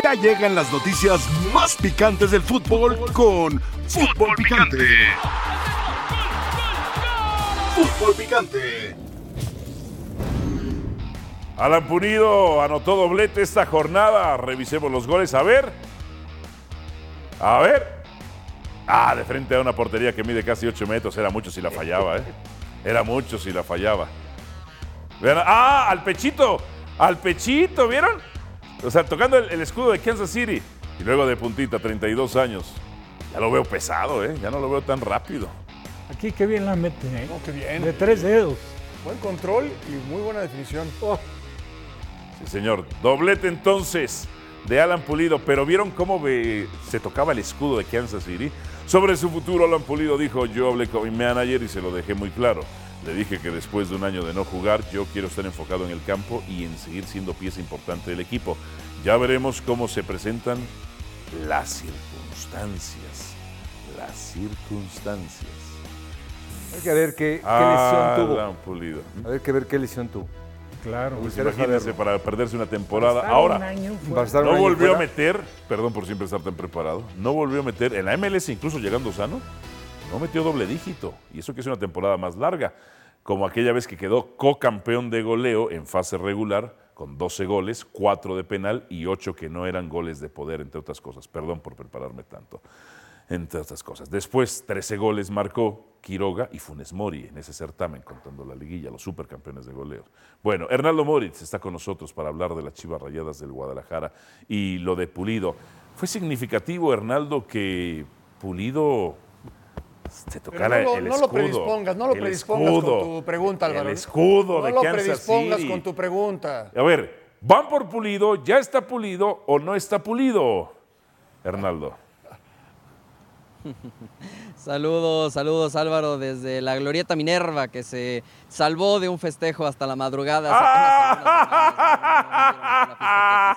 Ya llegan las noticias más picantes del fútbol con Fútbol Picante. Fútbol Picante. Alan Punido anotó doblete esta jornada. Revisemos los goles. A ver. A ver. Ah, de frente a una portería que mide casi 8 metros. Era mucho si la fallaba, ¿eh? Era mucho si la fallaba. Ah, al pechito. Al pechito, ¿vieron? O sea, tocando el, el escudo de Kansas City. Y luego de puntita, 32 años. Ya lo veo pesado, ¿eh? Ya no lo veo tan rápido. Aquí qué bien la mete, ¿eh? No, qué bien. De tres dedos. Buen control y muy buena definición. Sí, señor. Doblete entonces de Alan Pulido. Pero ¿vieron cómo ve- se tocaba el escudo de Kansas City? Sobre su futuro, Alan Pulido dijo, yo hablé con mi manager y se lo dejé muy claro. Le dije que después de un año de no jugar, yo quiero estar enfocado en el campo y en seguir siendo pieza importante del equipo. Ya veremos cómo se presentan las circunstancias. Las circunstancias. Hay que ver qué, qué lesión tuvo. Alan Pulido. A ver que ver qué lesión tuvo. Claro. Pues Imagínense para perderse una temporada. Estar Ahora, un año no volvió a meter, perdón por siempre estar tan preparado, no volvió a meter en la MLS, incluso llegando sano, no metió doble dígito. Y eso que es una temporada más larga, como aquella vez que quedó co-campeón de goleo en fase regular, con 12 goles, 4 de penal y 8 que no eran goles de poder, entre otras cosas. Perdón por prepararme tanto. Entre otras cosas. Después, 13 goles marcó Quiroga y Funes Mori en ese certamen, contando la liguilla, los supercampeones de goleo. Bueno, Hernaldo Moritz está con nosotros para hablar de las Chivas Rayadas del Guadalajara y lo de Pulido. Fue significativo, Hernaldo, que Pulido se Pero tocara no lo, el no lo predispongas, no lo predispongas escudo, con tu pregunta, Álvaro. El escudo no de lo Kansas predispongas City. con tu pregunta. A ver, ¿van por Pulido? ¿Ya está Pulido o no está Pulido? Hernaldo. Saludos, saludos Álvaro desde la Glorieta Minerva que se salvó de un festejo hasta la madrugada.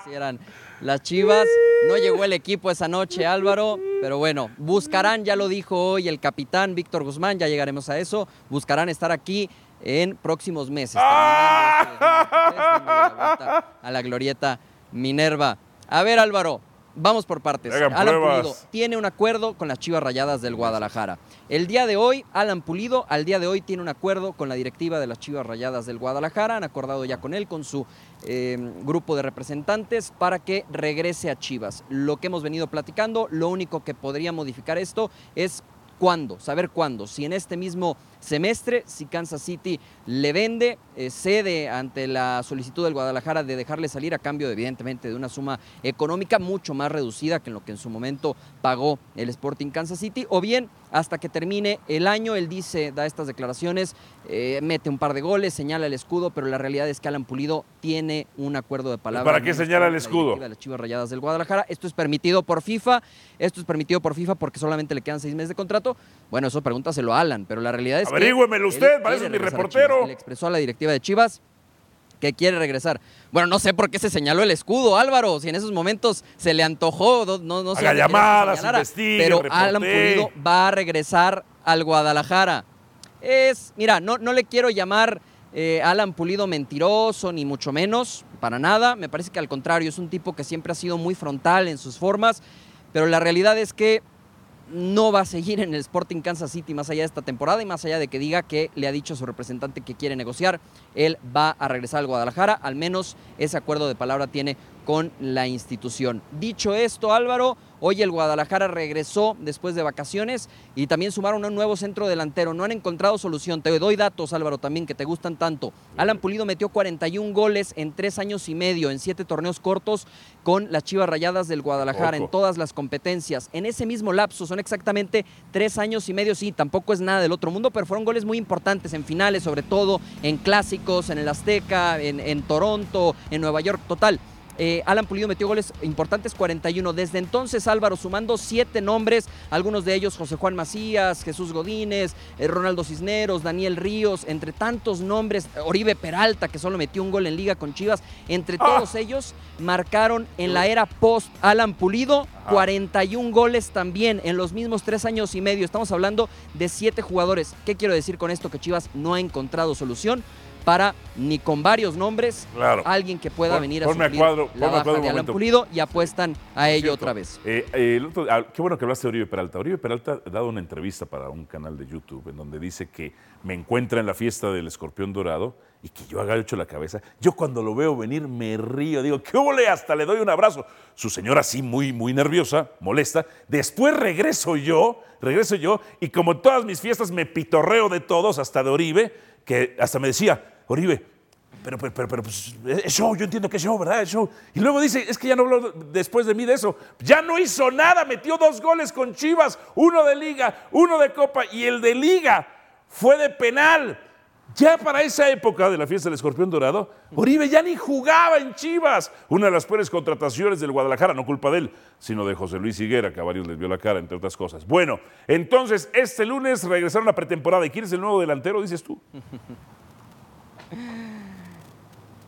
Las Chivas, no llegó el equipo esa noche Álvaro, pero bueno, buscarán, ya lo dijo hoy el capitán Víctor Guzmán, ya llegaremos a eso, buscarán estar aquí en próximos meses. terminando este 2023, dándole la vuelta a la Glorieta Minerva. A ver Álvaro, vamos por partes. Hagan Alan pruebas. Pulido, tiene un acuerdo con las Chivas Rayadas del Guadalajara. El día de hoy, Alan Pulido, al día de hoy tiene un acuerdo con la directiva de las Chivas Rayadas del Guadalajara. Han acordado ya con él, con su eh, grupo de representantes, para que regrese a Chivas. Lo que hemos venido platicando, lo único que podría modificar esto es cuándo, saber cuándo. Si en este mismo semestre, si Kansas City le vende, eh, cede ante la solicitud del Guadalajara de dejarle salir a cambio, evidentemente, de una suma económica mucho más reducida que en lo que en su momento pagó el Sporting Kansas City, o bien hasta que termine el año, él dice, da estas declaraciones, eh, mete un par de goles, señala el escudo, pero la realidad es que Alan Pulido tiene un acuerdo de palabra. ¿Para qué señala el escudo? de las Chivas Rayadas del Guadalajara. Esto es permitido por FIFA, esto es permitido por FIFA porque solamente le quedan seis meses de contrato. Bueno, eso pregúntaselo a Alan, pero la realidad es Averígüemelo que. usted, eso quiere es mi reportero. Le expresó a la directiva de Chivas que quiere regresar. Bueno, no sé por qué se señaló el escudo, Álvaro, si en esos momentos se le antojó, no, no, sé. Que llamadas, señalara, investigue, Pero. Alan Pulido va a regresar al Guadalajara. Es, mira, no, no le quiero llamar eh, Alan Pulido mentiroso, ni mucho menos, para nada. Me parece que al contrario, es un tipo que siempre ha sido muy frontal en sus formas, pero la realidad es que no va a seguir en el Sporting Kansas City más allá de esta temporada y más allá de que diga que le ha dicho a su representante que quiere negociar, él va a regresar al Guadalajara, al menos ese acuerdo de palabra tiene con la institución. Dicho esto, Álvaro, hoy el Guadalajara regresó después de vacaciones y también sumaron a un nuevo centro delantero. No han encontrado solución. Te doy datos, Álvaro, también que te gustan tanto. Alan Pulido metió 41 goles en tres años y medio, en siete torneos cortos con las Chivas Rayadas del Guadalajara, en todas las competencias. En ese mismo lapso, son exactamente tres años y medio, sí, tampoco es nada del otro mundo, pero fueron goles muy importantes en finales, sobre todo en clásicos, en el Azteca, en, en Toronto, en Nueva York, total. Eh, Alan Pulido metió goles importantes, 41. Desde entonces, Álvaro sumando siete nombres, algunos de ellos José Juan Macías, Jesús Godínez, eh, Ronaldo Cisneros, Daniel Ríos, entre tantos nombres, Oribe Peralta, que solo metió un gol en liga con Chivas, entre todos ellos marcaron en la era post Alan Pulido 41 goles también en los mismos tres años y medio. Estamos hablando de siete jugadores. ¿Qué quiero decir con esto? Que Chivas no ha encontrado solución para ni con varios nombres Claro. alguien que pueda Pon- venir a ponme a suplir cuadro- la a baja cuadro de Alan. Pulido y apuestan a ello otra vez. Eh, eh, el otro- ah, qué bueno que hablaste de Oribe Peralta. Oribe Peralta ha dado una entrevista para un canal de YouTube en donde dice que me encuentra en la fiesta del escorpión dorado y que yo agacho la cabeza. Yo cuando lo veo venir me río, digo, ¿qué ole? Hasta le doy un abrazo. Su señora así muy, muy nerviosa, molesta. Después regreso yo, regreso yo y como en todas mis fiestas me pitorreo de todos, hasta de Oribe, que hasta me decía, Oribe, pero, pero, pero, pero, pues, es show, yo entiendo que es show, ¿verdad? Es show. Y luego dice, es que ya no habló después de mí de eso. Ya no hizo nada, metió dos goles con Chivas, uno de liga, uno de copa y el de liga fue de penal. Ya para esa época de la fiesta del escorpión dorado, Oribe ya ni jugaba en Chivas. Una de las peores contrataciones del Guadalajara, no culpa de él, sino de José Luis Higuera, que a varios les vio la cara, entre otras cosas. Bueno, entonces este lunes regresaron a pretemporada. ¿Y quién es el nuevo delantero, dices tú?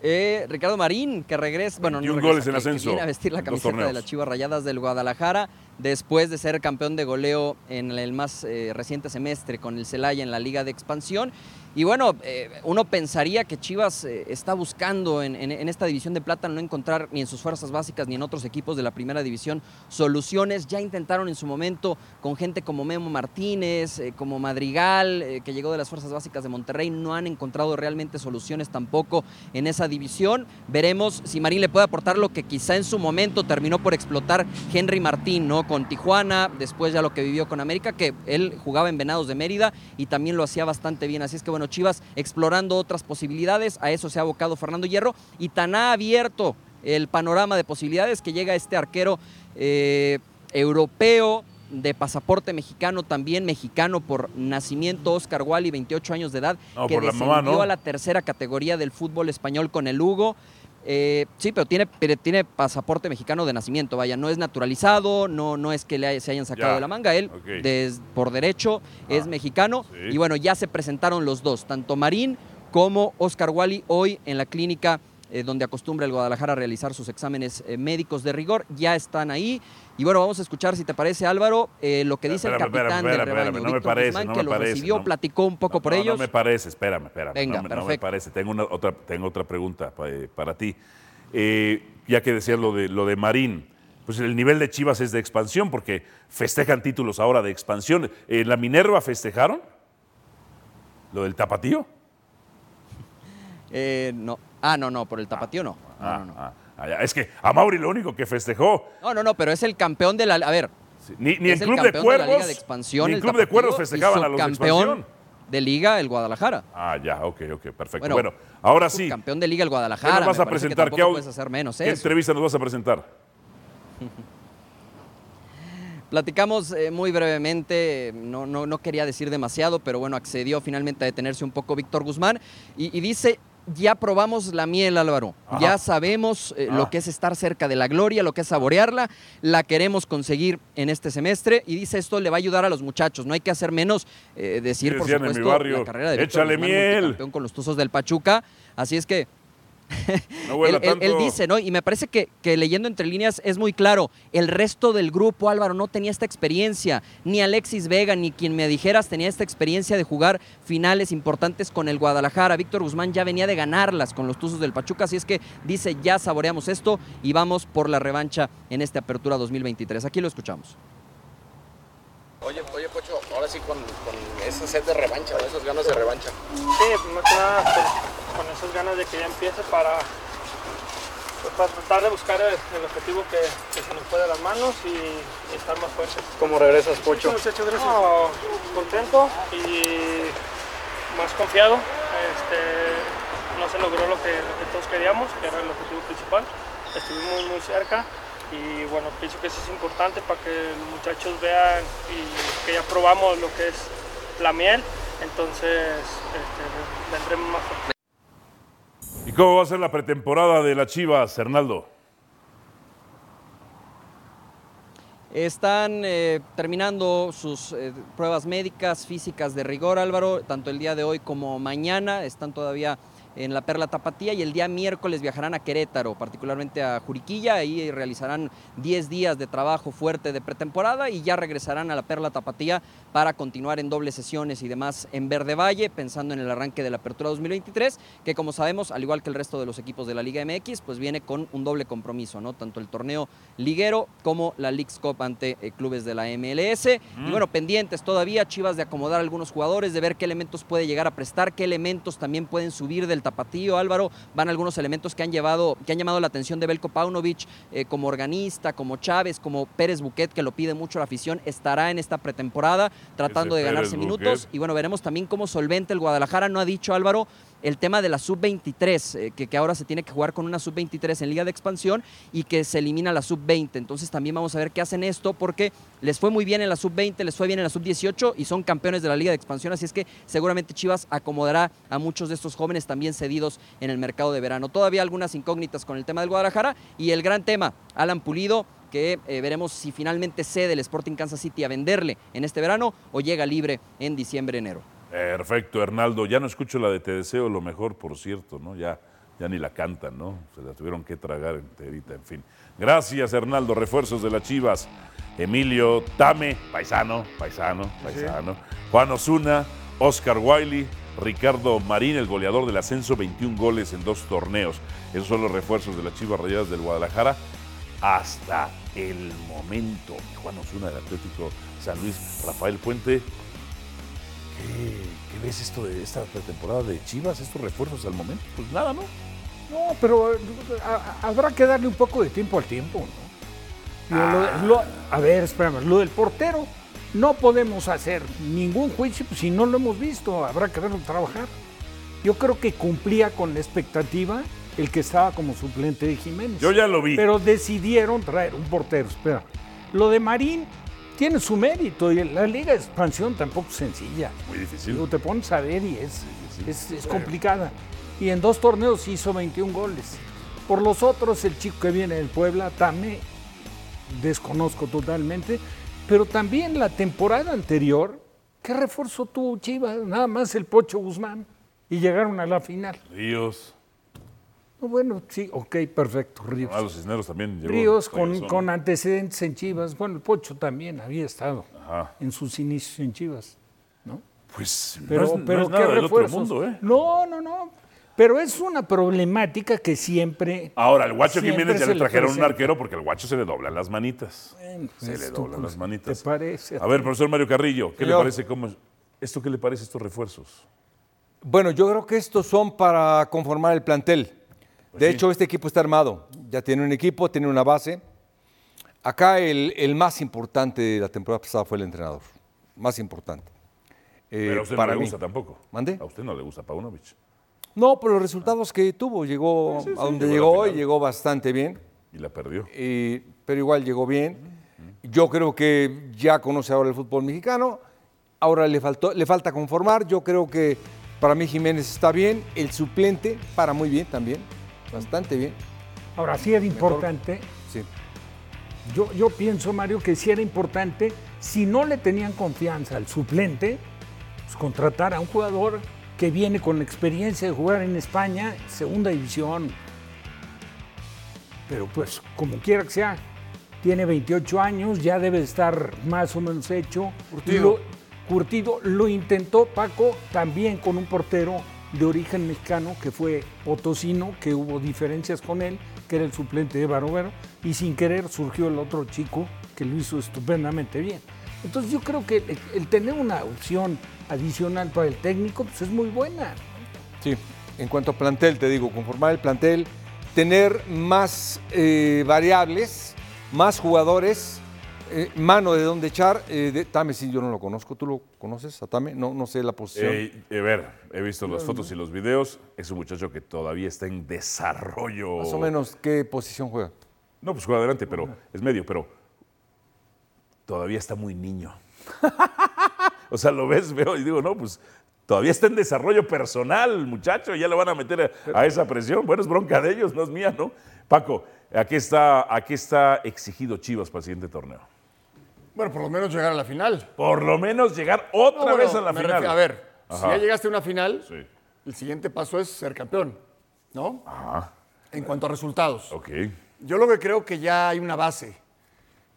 Eh, Ricardo Marín, que regresa, bueno, no 21 regresa, goles en que- que ascenso viene a vestir la camiseta de las Chivas Rayadas del Guadalajara después de ser campeón de goleo en el más eh, reciente semestre con el Celaya en la Liga de Expansión. Y bueno, eh, uno pensaría que Chivas eh, está buscando en, en- esta división de plata no encontrar ni en sus fuerzas básicas ni en otros equipos de la primera división soluciones. Ya intentaron en su momento con gente como Memo Martínez, eh, como Madrigal, que llegó de las fuerzas básicas de Monterrey, no han encontrado realmente soluciones tampoco en esa división. Veremos si Marín le puede aportar lo que quizá en su momento terminó por explotar Henry Martín, ¿no? Con Tijuana, después ya lo que vivió con América, que él jugaba en Venados de Mérida y también lo hacía bastante bien. Así es que bueno, Chivas explorando otras posibilidades, a eso se ha abocado Fernando Hierro y tan ha abierto el panorama de posibilidades que llega este arquero eh, europeo de pasaporte mexicano, también mexicano por nacimiento, Oscar Wally, 28 años de edad, No, que la descendió mamá, ¿no? a la tercera categoría del fútbol español con el Hugo. Eh, sí, pero tiene, pero tiene pasaporte mexicano de nacimiento, vaya, no es naturalizado, no, no es que le haya- se hayan sacado Ya, de la manga, él des- por derecho es Ah, mexicano sí. y bueno, ya se presentaron los dos, tanto Marín como Oscar Wally hoy en la clínica eh, donde acostumbra el Guadalajara a realizar sus exámenes eh, médicos de rigor, ya están ahí. Y bueno, vamos a escuchar, si te parece Álvaro, eh, lo que dice el capitán espérame, del espérame, rebaño, no me parece, Guzmán, no que me lo parece, recibió, no. platicó un poco por ellos. No me parece, espérame, espérame. Venga, no, me- no me perfecto. parece. Tengo, una, otra, tengo otra pregunta pa- para, ti. Ya que decías lo de, lo de Marín, pues el nivel de Chivas es de expansión porque festejan títulos ahora de expansión. ¿En la Minerva festejaron? ¿Lo del tapatío? Eh, no. Ah, no, no, por el tapatío no. No, Ah, no, no. ah, ah. Es que a Mauri lo único que festejó, No, no, no, pero es el campeón de la. A ver, sí, ni, ni el Club de campeón de la Cuervos, Liga de Expansión. ni el Club de Cuervos festejaban a los expansión. de Liga, el Guadalajara. Ah, ya, ok, ok, perfecto. Bueno, Bueno, ahora sí, Campeón de Liga, el ¿qué Guadalajara. nos vas a que presentar? au- puedes hacer menos ¿Qué eso. entrevista nos vas a presentar? Platicamos eh, muy brevemente, no, no, no quería decir demasiado, pero bueno, accedió finalmente a detenerse un poco Víctor Guzmán y, y dice, ya probamos la miel Álvaro, Ajá. ya sabemos eh, Ah. lo que es estar cerca de la gloria, lo que es saborearla, la queremos conseguir en este semestre y dice esto le va a ayudar a los muchachos, no hay que hacer menos, eh, decir por en mi supuesto barrio, la carrera de Víctor "Échale Guzmán, miel". multicampeón con los Tuzos del Pachuca, así es que No él, él- él tanto. dice, ¿no? Y me parece que, que leyendo entre líneas es muy claro. El resto del grupo, Álvaro, no tenía esta experiencia. Ni Alexis Vega, ni quien me dijeras tenía esta experiencia de jugar finales importantes con el Guadalajara. Víctor Guzmán ya venía de ganarlas con los Tuzos del Pachuca. Así es que dice, ya saboreamos esto y vamos por la revancha en esta apertura 2023. Aquí lo escuchamos. Oye, oye, Pocho, ahora sí con, con esa sed de revancha, ¿no? esas ganas de revancha. Sí, pues más que nada pues, con esas ganas de que ya empiece para, pues, para tratar de buscar el, el objetivo que, que se nos fue de las manos y, estar más fuertes. ¿Cómo regresas, Pocho? No, contento y más confiado. Este, no se logró lo que, lo que todos queríamos, que era el objetivo principal. Estuvimos muy cerca y bueno, pienso que eso es importante para que los muchachos vean y que ya probamos lo que es la miel. Entonces este, vendremos más. ¿Y cómo va a ser la pretemporada de las Chivas, Hernaldo? Están eh, terminando sus eh, pruebas médicas, físicas de rigor, Álvaro, tanto el día de hoy como mañana. Están todavía en la Perla Tapatía y el día miércoles viajarán a Querétaro, particularmente a Juriquilla. Ahí realizarán 10 días de trabajo fuerte de pretemporada y ya regresarán a la Perla Tapatía para continuar en dobles sesiones y demás en Verde Valle, pensando en el arranque de la Apertura 2023, que como sabemos, al igual que el resto de los equipos de la Liga MX, pues viene con un doble compromiso, ¿no? Tanto el torneo liguero como la Leagues Cup ante eh, clubes de la MLS. Y bueno, pendientes todavía, Chivas de acomodar a algunos jugadores, de ver qué elementos puede llegar a prestar, qué elementos también pueden subir del tapatío. Álvaro, van algunos elementos que han llevado, que han llamado la atención de Belko Paunovic eh, como organista, como Chávez, como Pérez Buquet, que lo pide mucho la afición, estará en esta pretemporada tratando Ese de ganarse Pérez minutos. Buquet. Y bueno, veremos también cómo solvente el Guadalajara. No ha dicho Álvaro el tema de la sub-23, eh, que, ahora se tiene que jugar con una sub-23 en Liga de Expansión y que se elimina la sub-20. Entonces también vamos a ver qué hacen esto porque les fue muy bien en la sub-20, les fue bien en la sub-18 y son campeones de la Liga de Expansión. Así es que seguramente Chivas acomodará a muchos de estos jóvenes también cedidos en el mercado de verano. Todavía algunas incógnitas con el tema del Guadalajara y el gran tema, Alan Pulido que eh, veremos si finalmente cede el Sporting Kansas City a venderle en este verano o llega libre en diciembre-enero. Perfecto, Hernaldo. Ya no escucho la de Te deseo lo mejor, por cierto, ¿no? Ya, ya ni la cantan, ¿no? Se la tuvieron que tragar enterita, en fin. Gracias, Hernaldo. Refuerzos de las Chivas. Emilio Tame, paisano, paisano, paisano. Juan Osuna, Oscar Wiley, Ricardo Marín, el goleador del ascenso, 21 goles en dos torneos. Esos son los refuerzos de las Chivas Rayadas del Guadalajara hasta el momento. Juan Osuna del Atlético San Luis, Rafael Puente. ¿Qué, ves esto de esta pretemporada de Chivas, estos refuerzos al momento? Pues nada, ¿no? No, pero eh, a- a- habrá que darle un poco de tiempo al tiempo, ¿no? Lo- lo- a ver, espérame, lo del portero, no podemos hacer ningún juicio si no lo hemos visto, habrá que verlo trabajar. Yo creo que cumplía con la expectativa el que estaba como suplente de Jiménez. Yo ya lo vi. Pero decidieron traer un portero, espera. Lo de Marín tiene su mérito y la Liga de Expansión tampoco es sencilla. Muy difícil. Digo, te pones a ver y es, es, es complicada. Y en dos torneos hizo 21 goles. Por los otros, el chico que viene del Puebla, Tame, desconozco totalmente. Pero también la temporada anterior, ¿qué refuerzo tuvo Chivas? Nada más el Pocho Guzmán. Y llegaron a la final. Ríos. No, bueno, sí, ok, perfecto, Ríos. A los Cisneros también llegó. Ríos con, antecedentes en Chivas. Bueno, el Pocho también había estado Ajá. en sus inicios en Chivas. ¿no? Pues Pero, no es, no pero es ¿qué nada del otro refuerzos? mundo, ¿eh? No, no, no. Pero es una problemática que siempre. Ahora, el Guacho Jiménez ya le le trajeron un arquero porque al Guacho se le doblan las manitas. Bueno, Se pues le tú, doblan pues, las manitas. ¿Te parece? A ver, profesor Mario Carrillo, ¿qué le parece cómo es- esto qué le parece estos refuerzos? Bueno, yo creo que estos son para conformar el plantel. Pues de hecho, este equipo está armado. Ya tiene un equipo, tiene una base. Acá el, el más importante de la temporada pasada fue el entrenador. Más importante. Eh, Pero a usted para no le mí. gusta tampoco. ¿Mande? A usted no le gusta Paunovic. No, por los resultados que tuvo. Llegó Sí, sí, sí, a donde llegó llegó llegó bastante bien. Y la perdió. y- pero igual llegó bien. Yo creo que ya conoce ahora el fútbol mexicano. Ahora le, faltó, le falta conformar. Yo creo que para mí Jiménez está bien. El suplente para muy bien también. Bastante bien. Ahora sí era importante. Sí. Yo, yo pienso, Mario, que sí era importante, si no le tenían confianza al suplente, pues contratar a un jugador que viene con la experiencia de jugar en España, segunda división. Pero pues, como quiera que sea, tiene 28 años, ya debe estar más o menos hecho. Curtido. Lo, curtido. Lo intentó Paco también con un portero de origen mexicano que fue Potosino, que hubo diferencias con él, que era el suplente de Barovero, y sin querer surgió el otro chico que lo hizo estupendamente bien. Entonces yo creo que el, el tener una opción adicional para el técnico pues es muy buena. Sí, en cuanto a plantel, te digo, conformar el plantel, tener más eh, variables, más jugadores, eh, mano de dónde echar. Eh, de- Tame, sí, yo no lo conozco. ¿Tú lo conoces a Tame? No, no sé la posición. Eh, a ver, he visto las fotos y los videos. Es un muchacho que todavía está en desarrollo. Más o menos, ¿qué posición juega? No, pues juega adelante, pero es medio, pero todavía está muy niño. o sea, lo ves, veo y digo, no, pues todavía está en desarrollo personal, muchacho, ya le van a meter a, a esa presión. Bueno, es bronca de ellos, no es mía, ¿no? Paco, aquí está, aquí está exigido Chivas para el siguiente torneo. Bueno, por lo menos llegar a la final. Por lo menos llegar otra No, vez a la final. a ver, si Ajá. ya llegaste a una final, Sí. el siguiente paso es ser campeón, ¿no? En cuanto a resultados. Ok. Yo lo que creo que ya hay una base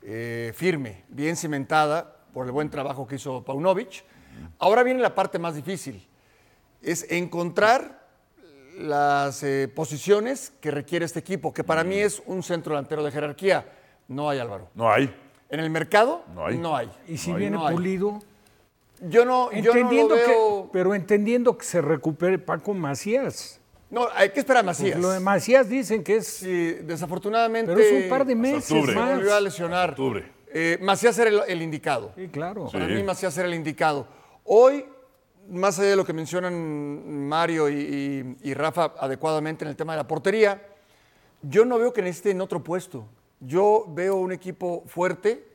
eh, firme, bien cimentada por el buen trabajo que hizo Paunovic. Ahora viene la parte más difícil, es encontrar las eh, posiciones que requiere este equipo, que para mí es un centro delantero de jerarquía. No hay, Álvaro. No hay. En el mercado No hay. No hay. Y si No viene no hay. pulido, Yo no, yo no lo veo. que, pero entendiendo que se recupere Paco Macías. No, hay que esperar a Pues Macías. lo de Macías dicen que es. Sí, desafortunadamente. Pero es un par de meses octubre. Se más. volvió a lesionar. Octubre. Eh, Macías era el, el indicado. Sí, claro. Para Sí. mí Macías era el indicado. Hoy, más allá de lo que mencionan Mario y, y- y Rafa adecuadamente en el tema de la portería, yo no veo que necesiten otro puesto. Yo veo un equipo fuerte,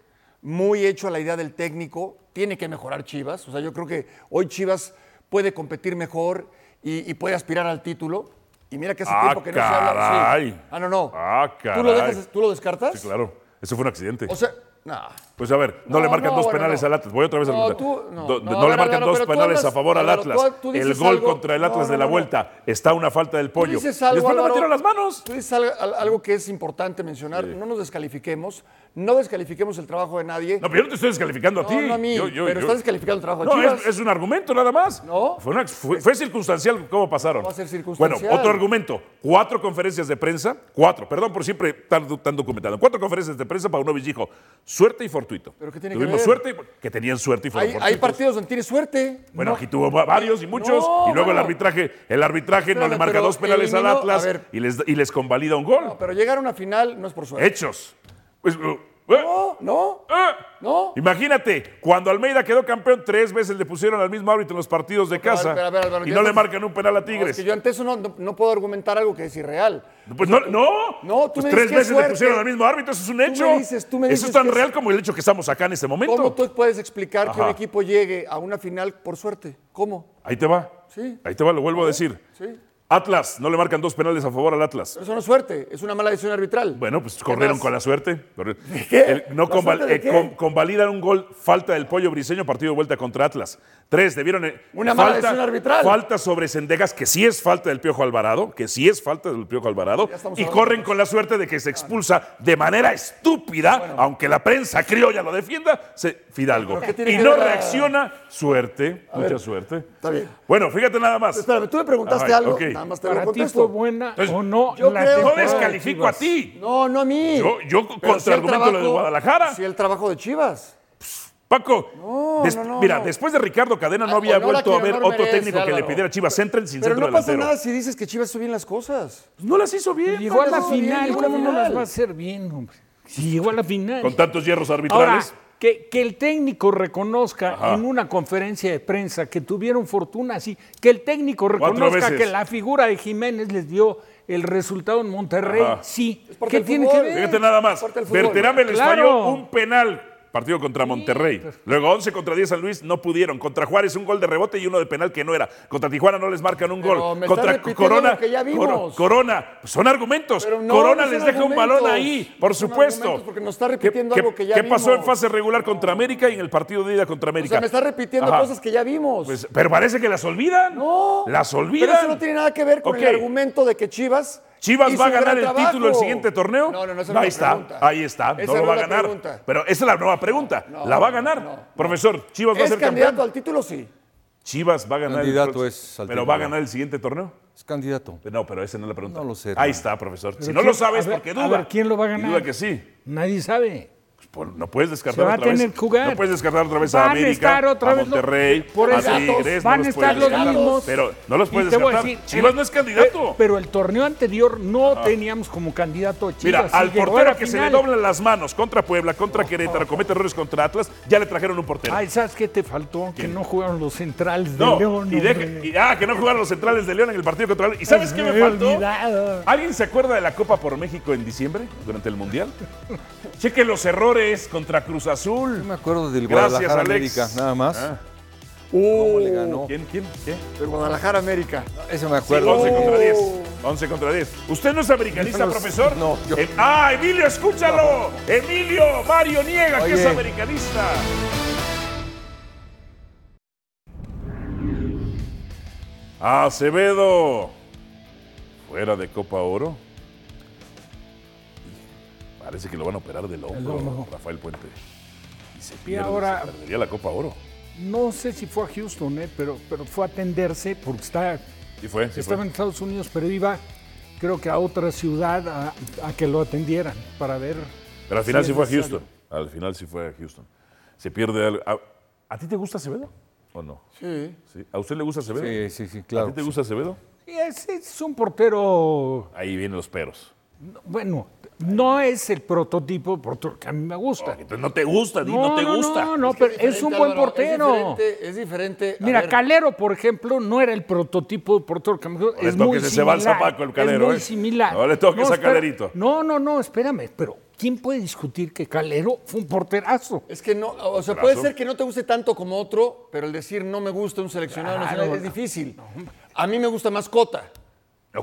muy hecho a la idea del técnico. Tiene que mejorar Chivas. O sea, yo creo que hoy Chivas puede competir mejor y, y puede aspirar al título. Y mira que hace Ah, tiempo que no se habla. sí. caray. Ah, no, no. Ah, ¿Tú lo, caray. dejas- ¿Tú lo descartas? Sí, claro. Eso fue un accidente. O sea, no. Pues a ver, no, No, le marcan no, dos bueno, penales no. al Atlas. Voy otra vez a No, preguntar. no, no, no le marcan dos penales a favor al Atlas. tú- tú el gol algo- contra el Atlas no, de la no, no. vuelta está una falta del Tú pollo. dices algo, Después le Álvaro, metieron las manos. Tú dices algo, al- algo que es importante mencionar. No nos descalifiquemos. No descalifiquemos el trabajo de nadie. No, pero yo no te estoy descalificando a No, ti. no a mí, Yo- yo- pero yo- estás descalificando el trabajo de No, Chivas. es, es un argumento nada más. No. Fue, una- fue- fue circunstancial cómo pasaron. No va a ser circunstancial. Bueno, otro argumento. Cuatro conferencias de prensa. Cuatro. Perdón por siempre estar tan documentado. Cuatro conferencias de prensa. Paunovic dijo suerte y fortuito. ¿Pero qué tiene que Tuvimos ver? suerte, que tenían suerte y fueron hay, hay partidos donde tienes suerte. Bueno, No. aquí tuvo va- varios y muchos. No, y luego el arbitraje, el arbitraje no le marca dos penales eliminó- al Atlas y, les, y les convalida un gol. No, pero llegar a una final no es por suerte. Hechos. Pues, uh, No, no, eh. no. Imagínate, cuando Almeida quedó campeón, tres veces le pusieron al mismo árbitro en los partidos de a casa a y no le marcan un penal a No, Tigres. es que yo ante eso no, no, no puedo argumentar algo que es irreal. Pues no, no, No, tú Pues me tres dices veces le pusieron al mismo árbitro, eso es un me hecho. dices- tú me eso es tan es- real como el hecho que estamos acá en este momento. ¿Cómo tú puedes explicar que un equipo llegue a una final por suerte? ¿Cómo? Ahí te va. Sí. Ahí te va, lo vuelvo a decir. Sí. Atlas, no le marcan dos penales a favor al Atlas. Pero eso no es suerte, es una mala decisión arbitral. Bueno, pues ¿Qué corrieron con la suerte. qué? El- no ¿La conval- suerte de eh, qué? con- convalidan un gol, falta del pollo briseño, partido de vuelta contra Atlas. Tres, debieron. eh, Una mala decisión arbitral. Falta sobre Sendegas, que sí es falta del Piojo Alvarado, que sí es falta del Piojo Alvarado. Y corren con la suerte de que se expulsa de manera estúpida, aunque la prensa criolla lo defienda, se, Fidalgo. ¿Pero qué tiene Y no reacciona, suerte, mucha ver, suerte. está bien. Bueno, fíjate nada más. Espérame, tú me preguntaste algo, ok. nada más te lo Para ti fue contesto. buena Entonces, o no yo la creo- No temporada de descalifico a ti. No, no a mí. Yo- yo contra el argumento de Guadalajara. Sí, el trabajo de Chivas. Paco, No, des- no, no, mira, no. después de Ricardo Cadena no Ah, había vuelto a ver otro merece, técnico que le pidiera a Chivas centren sin Pero centro no pasa delantero. nada si dices que Chivas hizo bien las cosas. Pues no las hizo bien. Llegó a la bien, final, ¿cómo no las va a hacer bien, hombre? Si llegó a la final. Con tantos hierros Ahora, arbitrales. que, que el técnico reconozca Ajá. en una conferencia de prensa que tuvieron fortuna, sí, que el técnico reconozca que la figura de Jiménez les dio el resultado en Monterrey, Ajá. sí. ¿Qué tiene fútbol. que ver? Fíjate nada más. Berterame les Claro. falló un penal. Partido contra Monterrey. Luego 11 contra 10 San Luis no pudieron. Contra Juárez un gol de rebote y uno de penal que no era. Contra Tijuana no les marcan un Pero gol. me Contra Corona. que ya vimos. Coro- Corona. Pues son argumentos. No, Corona no les deja un balón ahí, por Son supuesto. porque nos está ¿Qué- repitiendo qué- algo que ya ¿Qué pasó en fase regular contra América y en el partido de ida contra O América? sea, me está repitiendo Ajá. cosas que ya vimos. Pues, pero parece que las olvidan. no. Las olvidan. Pero eso no tiene nada que ver con el argumento de que Chivas. ¿Chivas va a ganar el trabajo. título el siguiente torneo? No, no, no, esa no Ahí es la está, pregunta. ahí está. Esa no lo va a ganar. pregunta. Pero esa es la nueva pregunta. ¿La va a ganar? no, no. Profesor, ¿Chivas va a ¿Es ser candidato campeón? al título? Sí. ¿Chivas va a ganar Candidato el es al ¿Pero título. va a ganar el siguiente torneo? Es candidato. No, pero esa no es la pregunta. No lo sé, Ahí está, profesor. Si no lo sabes, a ver, porque a duda. ver, ¿quién lo va a Y ganar? duda que sí. Nadie sabe. Pues, no puedes descartar a otra vez. tener que jugar. No puedes descartar otra vez a Van a América, estar otra a vez los- Monterrey, por a eso- Tigres. van no a estar los mismos. Pero no los puedes descartar. decir, Chivas eh, no es candidato. eh, pero el torneo anterior no teníamos como candidato a Chivas. Mira, al portero que se le doblan las manos contra Puebla, contra Querétaro, comete errores contra Atlas, ya le trajeron un portero. Ay, ¿sabes qué te faltó? Que no jugaron los centrales de no, León. y, deje- hombre. y- ah, que no jugaron los centrales de León en el partido contra León. ¿Y sabes qué me faltó? olvidado. ¿Alguien se acuerda de la Copa por México en diciembre, durante el Mundial? Cheque los errores contra Cruz Azul. Yo me acuerdo del Gracias, Guadalajara Alex. América, nada más. Ah, ¿Cómo le ganó? ¿Quién? ¿Quién? ¿Qué? De Guadalajara, América. Ese me acuerdo. 11 contra 10. 11 contra 10. ¿Usted no es americanista, No, no, profesor? no, yo- Em- ah, Emilio, escúchalo. Emilio, Mario niega que es Oye. Acevedo. Fuera de Copa Oro. Parece que lo van a operar del hombro, hombro. Rafael Puente. Y se Y pierde, ahora- se perdería la Copa Oro. No sé si fue a Houston, eh, pero, pero fue a atenderse porque está, Sí fue, sí estaba fue. en Estados Unidos, pero iba, creo que a otra ciudad a, a que lo atendieran para ver. Pero al final si sí fue a. Houston. Al final sí fue a Houston. Se pierde algo. ¿A, a ti te gusta Acevedo o no? Sí. ¿Sí? ¿A usted le gusta Acevedo? Sí, sí, sí, ¿A claro. ti te gusta Acevedo? Y es, es un portero, Ahí vienen los peros. Bueno, no es el prototipo que a mí me gusta. Entonces no te gusta, di, no, te gusta. No, no, pero es un buen portero. Es diferente. Es diferente. Mira, ver, Calero, por ejemplo, no era el prototipo de portero que me gusta. le Es muy toques ese balsa, similar. Paco, el Calero, es muy ¿eh? similar. No le toques a Calerito. No, no, no, espérame. Pero ¿quién puede discutir que Calero fue un porterazo? Es que no, o sea, puede ser que no te guste tanto como otro, pero el decir no me gusta un seleccionado Claro, nacional es no. difícil. A mí me gusta más Cota.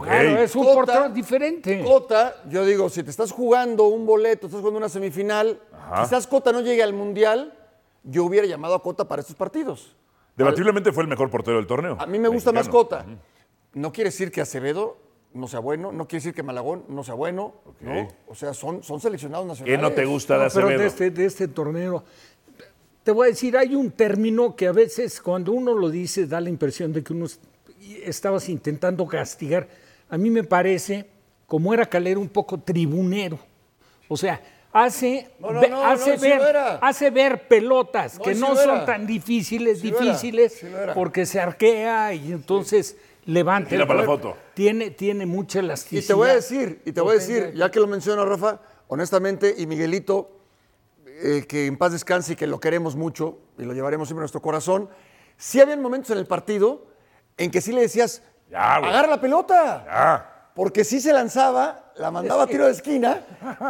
Claro, es un Cota- portero diferente. Cota, yo digo, si te estás jugando un boleto, estás jugando una semifinal, quizás Cota no llegue al Mundial, yo hubiera llamado a Cota para estos partidos. Debatiblemente fue el mejor portero del torneo. A mí me gusta más. Cota. No quiere decir que Acevedo no sea bueno, no quiere decir que Malagón no sea bueno, ¿no? O sea, son, son seleccionados ¿Qué nacionales. no te gusta de No, pero Acevedo? de este, de este torneo, te voy a decir, hay un término que a veces cuando uno lo dice da la impresión de que uno es- estabas intentando castigar. A mí me parece, como era Calero, un poco tribunero. O sea, hace, No, no, ve- no, hace, ver, hace pelotas No, que no son tan difíciles, difíciles, porque se arquea y entonces levanta Tira el para la foto. Tiene, tiene mucha Y elasticidad. te voy a decir, y te voy a decir, ya que lo menciona Rafa, honestamente, y Miguelito, eh, que en paz descanse y que lo queremos mucho y lo llevaremos siempre en nuestro corazón, sí había momentos en el partido en que sí le decías, Ya, güey. agarra la pelota. Porque sí se lanzaba, la mandaba a tiro de esquina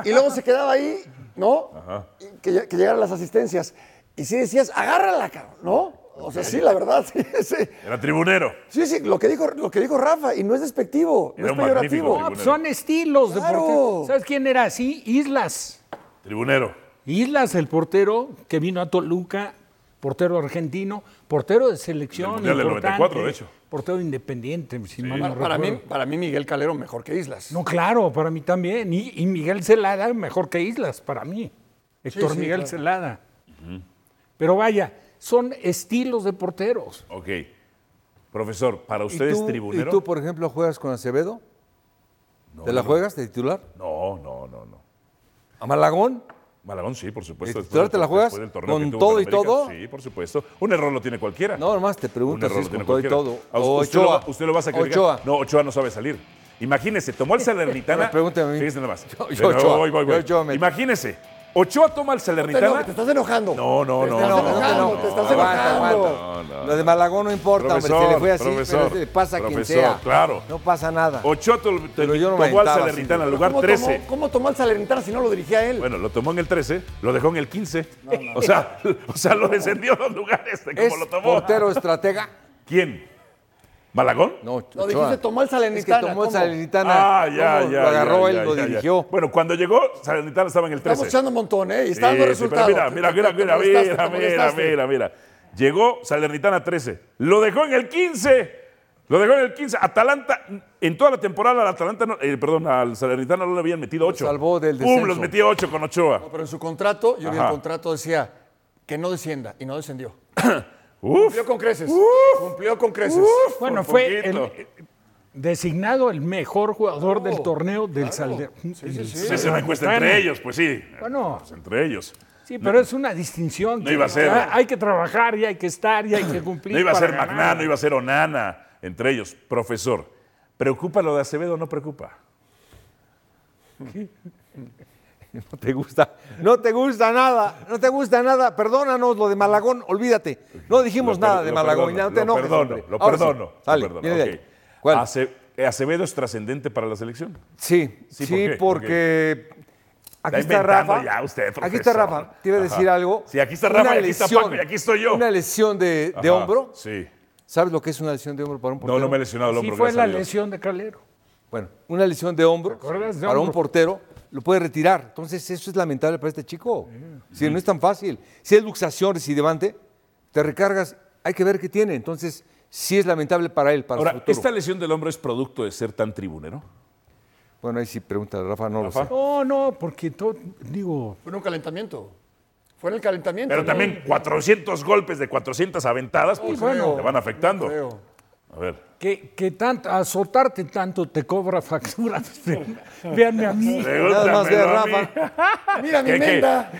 y luego se quedaba ahí, ¿no? Y Que, ll- que llegaran las asistencias. Y sí decías, agárrala, cabrón, ¿no? O sea, sí, la verdad, sí, sí. era tribunero. Sí, sí, lo que dijo, lo que dijo Rafa, y no es despectivo, no es peyorativo. No, son estilos de portero. ¿Sabes quién era así? Islas. Tribunero. Islas, el portero que vino a Toluca, portero argentino, portero de selección. Del Mundial del importante, 94, de hecho. Portero independiente, si mal no Para, para mí, para mí, Miguel Calero mejor que Islas. No, claro, para mí también. Y, y Miguel Celada mejor que Islas, para mí. Héctor sí, Miguel claro. Celada. Pero vaya, son estilos de porteros. Ok. Profesor, ¿para ¿Y usted es tú, tribunero? ¿Y tú, por ejemplo, juegas con Acevedo? No, ¿Te la no, juegas de titular? No, no, no, no. ¿A Malagón? Malagón sí, por supuesto. ¿De después te la juegas del con todo y América, todo? Sí, por supuesto. Un error lo tiene cualquiera. No, nomás te Un pregunto si es lo con todo y todo. O usted, lo, Ochoa. va- usted lo va a sacrificar. Ochoa. No, Ochoa no sabe salir. Imagínese, tomó el Salernitana. Pregúntame a mí. Fíjese nada más. Yo- yo Ochoa, voy, voy, voy. yo Ochoa me- Imagínese, Ochoa toma el Te, eno- Salernitana. te estás enojando. No, no, Te no, estás no, enojando, no, te estás no, enojando. no, no. Lo de Malagón no importa, hombre, se le fue así, profesor, pero le pasa a quien profesor, sea. claro. No pasa nada. Ochoa to- te- Pero yo no me tomó al Salernitana así. al lugar ¿Cómo 13. Tomó, ¿Cómo tomó el Salernitana si no lo dirigía él? Bueno, lo tomó en el 13, lo dejó en el 15. O, sea, o sea, lo descendió a los lugares de ¿Es como lo tomó. portero estratega? ¿Quién? ¿Malagón? No, Lo Ochoa. dijiste, tomó el Es que Salernitana. tomó el. Salernitana. Ah, ya, ¿Cómo ya. Lo agarró ya, él, ya, lo ya, ya. dirigió. Bueno, cuando llegó, Salernitana estaba en el 13. Estamos echando un montón, ¿eh? Y está Sí, dando sí, resultados. mira, mira, mira, mira, mira, mira, mira, mira. Llegó Salernitana 13. Lo dejó en el 15. Lo dejó en el 15. Atalanta, en toda la temporada, al Atalanta, no- eh, perdón, al Salernitana no le habían metido 8. salvó del Pum, descenso. los metió 8 con Ochoa. No, pero en su contrato, yo vi el contrato, decía que no descienda y no descendió. Uf, Cumplió con creces. Cumplió con creces. Bueno, fue el, designado el mejor jugador del torneo del Salder. Sí, sí, sí. sí, es una encuesta entre ellos, pues sí. Bueno. Pues entre ellos. Sí, pero es una distinción. No que iba a ser. Hay que trabajar y hay que estar y hay que cumplir. No iba a ser. Magná, no iba a ser Onana, entre ellos. Profesor, ¿preocupa lo de Acevedo o no preocupa? No te gusta, no te gusta nada, no te gusta nada. Perdónanos lo de Malagón, olvídate. No dijimos nada de Malagón, perdono, ya no te lo enojes, perdono, hombre. Lo Ahora sí, perdono. lo Sale, perdono, ¿Acevedo es trascendente para la selección? Sí, Sí, sí, ¿por qué? ¿Por porque aquí Está Rafa. ya usted, aquí está Rafa. Te iba a decir Ajá. algo. Sí, aquí está Rafa Una y aquí está Paco y aquí estoy yo. Una lesión de, de Ajá, hombro. Sí. ¿Sabes lo que es una lesión de hombro para un portero? No, no me he lesionado el Sí hombro. fue gracias la lesión de Calero. Bueno, una lesión de hombro para un portero lo puede retirar. Entonces, eso es lamentable para este chico. Si no es tan fácil. Si es luxación recidivante, te recargas, hay que ver qué tiene. Entonces, sí es lamentable para él, para Ahora, su futuro. ¿esta lesión del hombro es producto de ser tan tribunero? Bueno, ahí sí pregunta Rafa, no Rafa. lo sé. No, no, porque todo, digo, Fue en un calentamiento. Fue en el calentamiento. Pero ¿no? también 400 golpes de 400 aventadas, pues te van afectando. Creo. A ver. Que, que tanto, azotarte tanto te cobra facturas. Véanme a mí. Nada más mí. Rafa. Mira mi ¿Qué, qué? menda.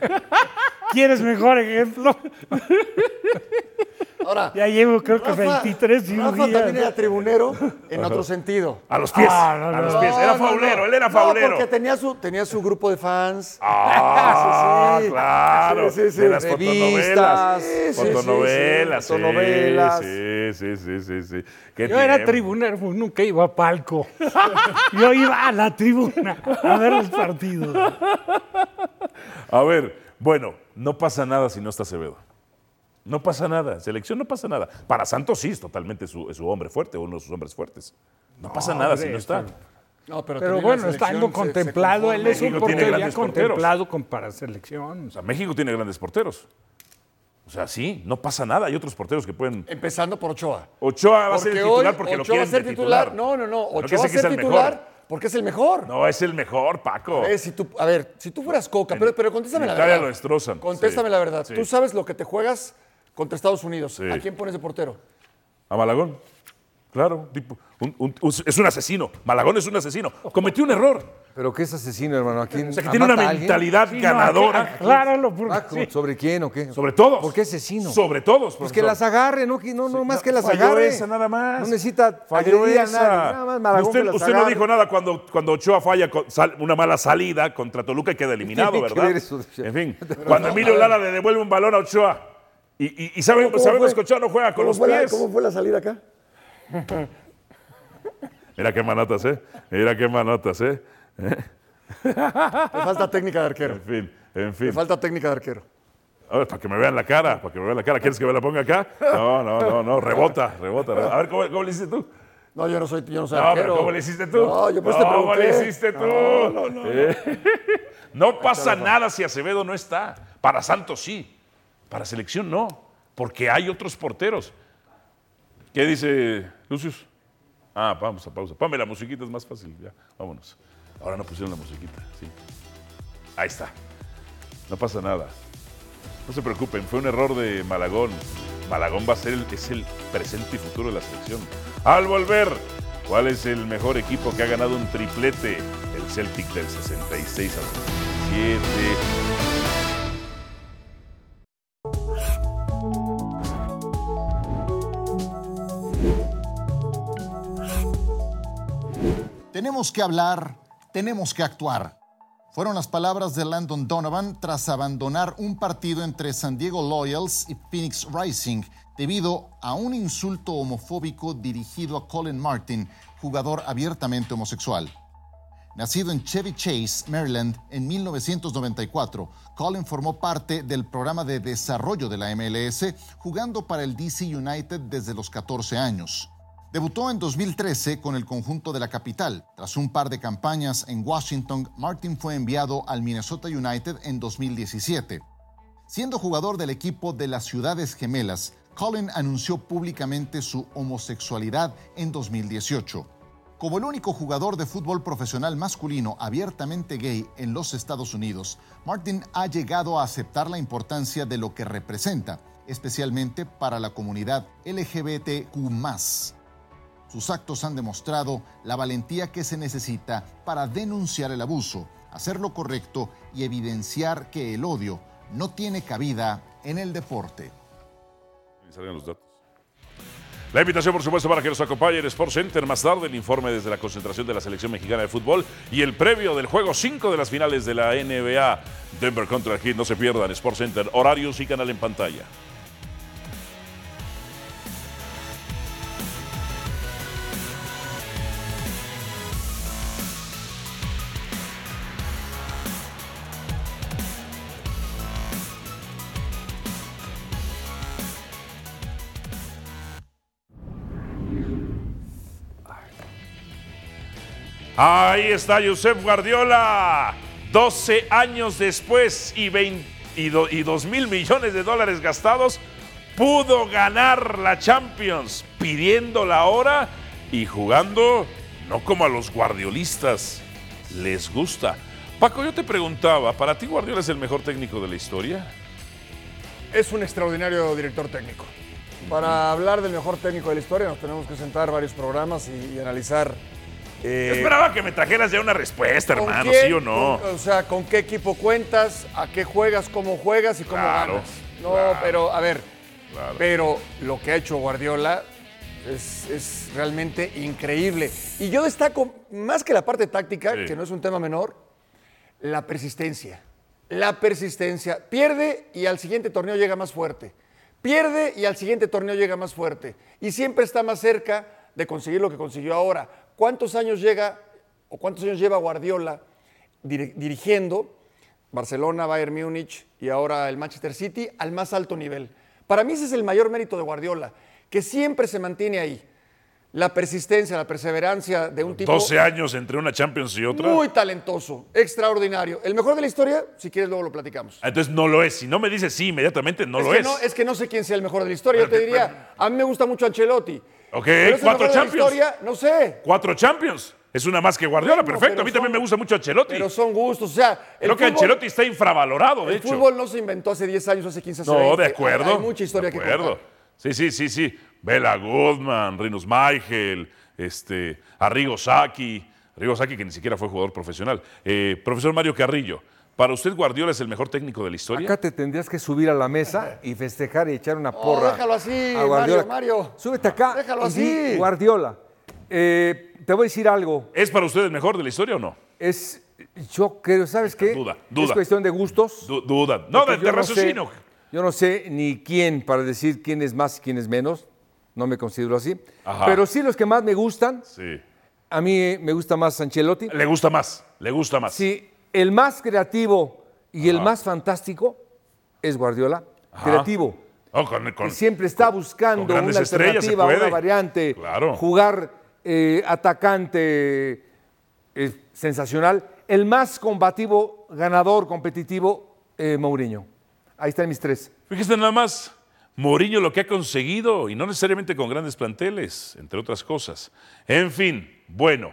¿Quieres mejor ejemplo? Ahora, Ya llevo creo que Rafa- 23 Rafa cirugías. también era tribunero en otro sentido. A los pies. Ah, no, a los pies. Era faulero, no. él era No, faulero. porque tenía su, tenía su grupo de fans. Ah, Sí, sí, claro. Sí, sí, sí. De las fotonovelas. sí, sí, sí, fotonovelas. sí. Fotonovelas. Sí, sí, sí, sí, sí. ¿Qué Yo era tribunero, pues, nunca iba a palco. Yo iba a la tribuna a ver los partidos. A ver, bueno, no pasa nada si no está Acevedo. No pasa nada. Selección no pasa nada. Para Santos sí es totalmente su, es su hombre fuerte, uno de sus hombres fuertes. No pasa nada si no está. No, pero bueno, estando se- se contemplado, él es un México portero ya grandes porteros. contemplado con para selección. O sea, México tiene grandes porteros. O sea, sí, no pasa nada. Hay otros porteros que pueden. Empezando por Ochoa. Ochoa va a ser el Porque titular porque lo Ochoa va a ser titular. titular. No, no, no. No Ochoa va a ser es el titular mejor. porque es el mejor. No, es el mejor, Paco. Eh, si tú, a ver, si tú fueras Coca, En- pero, pero contéstame la verdad. lo destrozan. Contéstame Sí, la verdad. sí. Tú sabes lo que te juegas contra Estados Unidos. Sí. ¿A quién pones de portero? A Malagón. Claro, tipo, un- un- un- es un asesino. Malagón es un asesino. Cometió un error. Pero que es asesino, hermano. ¿A quién O sea, que tiene una mentalidad ganadora. Acláralo, porque Ah, sí. ¿Sobre quién o qué? Sobre todos. ¿Por qué asesino? Sobre todos. Pues que las agarre, no, Que no, no más No, que las falló agarre. esa nada más. No necesita Falló agredir a esa. nadie. Nada más Malagón usted que las usted no dijo nada cuando, cuando Ochoa falla con- sal- una mala salida contra Toluca y queda eliminado, ¿verdad? eso? En fin, cuando Emilio Lara le devuelve un balón a Ochoa y, y- y saben- sabemos que Ochoa no juega con los pies. fue la salida acá? Mira qué manotas, ¿eh? Mira qué manotas, ¿eh? Te falta técnica de arquero. En fin, en Te fin. falta técnica de arquero. A ver, para que me vean la cara, para que me vean la cara. ¿Quieres que me la ponga acá? No, no, no, no, rebota, rebota. rebota. A ver, ¿cómo, cómo le hiciste tú? No, yo no soy, yo no soy No, arquero. pero ¿cómo le hiciste tú? No, yo pues te ¿Cómo le hiciste tú? No, no, no. Eh, No pasa nada si Acevedo no está. Para Santos sí. Para selección no. Porque hay otros porteros. ¿Qué dice Lucius? Ah, vamos a pausa. Pame la musiquita, es más fácil. Ya, vámonos. Ahora no pusieron la musiquita. Sí. Ahí está. No pasa nada. No se preocupen, fue un error de Malagón. Malagón va a ser el, es el presente y futuro de la selección. Al volver, ¿cuál es el mejor equipo que ha ganado un triplete? El Celtic del 66 al 67. Tenemos que hablar, tenemos que actuar. Fueron las palabras de Landon Donovan tras abandonar un partido entre San Diego Loyals y Phoenix Rising debido a un insulto homofóbico dirigido a Colin Martin, jugador abiertamente homosexual. Nacido en Chevy Chase, Maryland, en 1994, Colin formó parte del programa de desarrollo de la MLS, jugando para el DC United desde los 14 años. Debutó en 2013 con el conjunto de la capital. Tras un par de campañas en Washington, Martin fue enviado al Minnesota United en 2017. Siendo jugador del equipo de las Ciudades Gemelas, Colin anunció públicamente su homosexualidad en 2018. Como el único jugador de fútbol profesional masculino abiertamente gay en los Estados Unidos, Martin ha llegado a aceptar la importancia de lo que representa, especialmente para la comunidad LGBTQ. Sus actos han demostrado la valentía que se necesita para denunciar el abuso, hacer lo correcto y evidenciar que el odio no tiene cabida en el deporte. La invitación, por supuesto, para que nos acompañe en Sports Center más tarde, el informe desde la concentración de la selección mexicana de fútbol y el previo del juego 5 de las finales de la NBA. Denver contra Heat, no se pierdan. Sports Center, horarios y canal en pantalla. Ahí está Josep Guardiola. 12 años después y, 20 y, do- y 2 mil millones de dólares gastados. pudo ganar la Champions pidiéndola ahora y jugando no como a los guardiolistas les gusta. Paco, yo te preguntaba, ¿para ti Guardiola es el mejor técnico de la historia? Es un extraordinario director técnico. Para hablar del mejor técnico de la historia nos tenemos que sentar varios programas y, y analizar. Eh, Yo esperaba que me trajeras ya una respuesta, ¿con hermano, ¿sí o no? con- o sea, con qué equipo cuentas, a qué juegas, cómo juegas y cómo Claro, ganas. No, claro. pero a ver, Claro. pero lo que ha hecho Guardiola es, es realmente increíble. Y yo destaco, más que la parte táctica, Sí. que no es un tema menor, la persistencia. La persistencia. Pierde y al siguiente torneo llega más fuerte. Pierde y al siguiente torneo llega más fuerte. Y siempre está más cerca de conseguir lo que consiguió ahora. ¿Cuántos años llega o cuántos años lleva Guardiola dir- dirigiendo Barcelona, Bayern Múnich y ahora el Manchester City al más alto nivel? Para mí ese es el mayor mérito de Guardiola, que siempre se mantiene ahí. La persistencia, la perseverancia de un tipo 12 años entre una Champions y otra. muy talentoso, extraordinario. El mejor de la historia, si quieres luego lo platicamos. Ah, Entonces no lo es. Si no me dices sí inmediatamente, no es, lo que es. No, es que no sé quién sea el mejor de la historia. Yo te diría, a mí me gusta mucho Ancelotti. Ok, Pero es el cuatro mejor de la Champions. historia, no sé. Cuatro Champions. Es una más que Guardiola, Bueno, perfecto. pero A mí también me gusta mucho Ancelotti. Pero son gustos. O sea, el Creo que fútbol- Ancelotti está infravalorado, de El hecho. fútbol no se inventó hace 10 años, hace 15, hace No, 20. de acuerdo. Hay mucha historia de que acuerdo. contar. Sí, sí, sí, sí. Bela Goodman, Rinus Michael, este, Arrigo Sacchi. Arrigo Sacchi, que ni siquiera fue jugador profesional. Eh, profesor Mario Carrillo, ¿para usted Guardiola es el mejor técnico de la historia? Acá te tendrías que subir a la mesa y festejar y echar una No, porra. déjalo así, a. Mario, Mario. Súbete acá. Déjalo y así. di, Guardiola. Eh, te voy a decir algo. ¿Es para usted el mejor de la historia o no? Es, yo creo, ¿sabes qué? Duda, duda. Es cuestión de gustos. Du- duda. No, de, no sé- raciocinio. yo no sé ni quién para decir quién es más y quién es menos. No me considero así. Ajá. Pero sí los que más me gustan. Sí. A mí me gusta más Ancelotti. Le gusta más, le gusta más. Sí, el más creativo y el más fantástico es Guardiola. Ajá. Creativo. Oh, con- con- que siempre está buscando con una alternativa, una variante, Claro. jugar eh, atacante eh, sensacional. El más combativo, ganador, competitivo, eh, Mourinho. Ahí están mis tres. Fíjese nada más, Mourinho lo que ha conseguido, y no necesariamente con grandes planteles, entre otras cosas. En fin, bueno.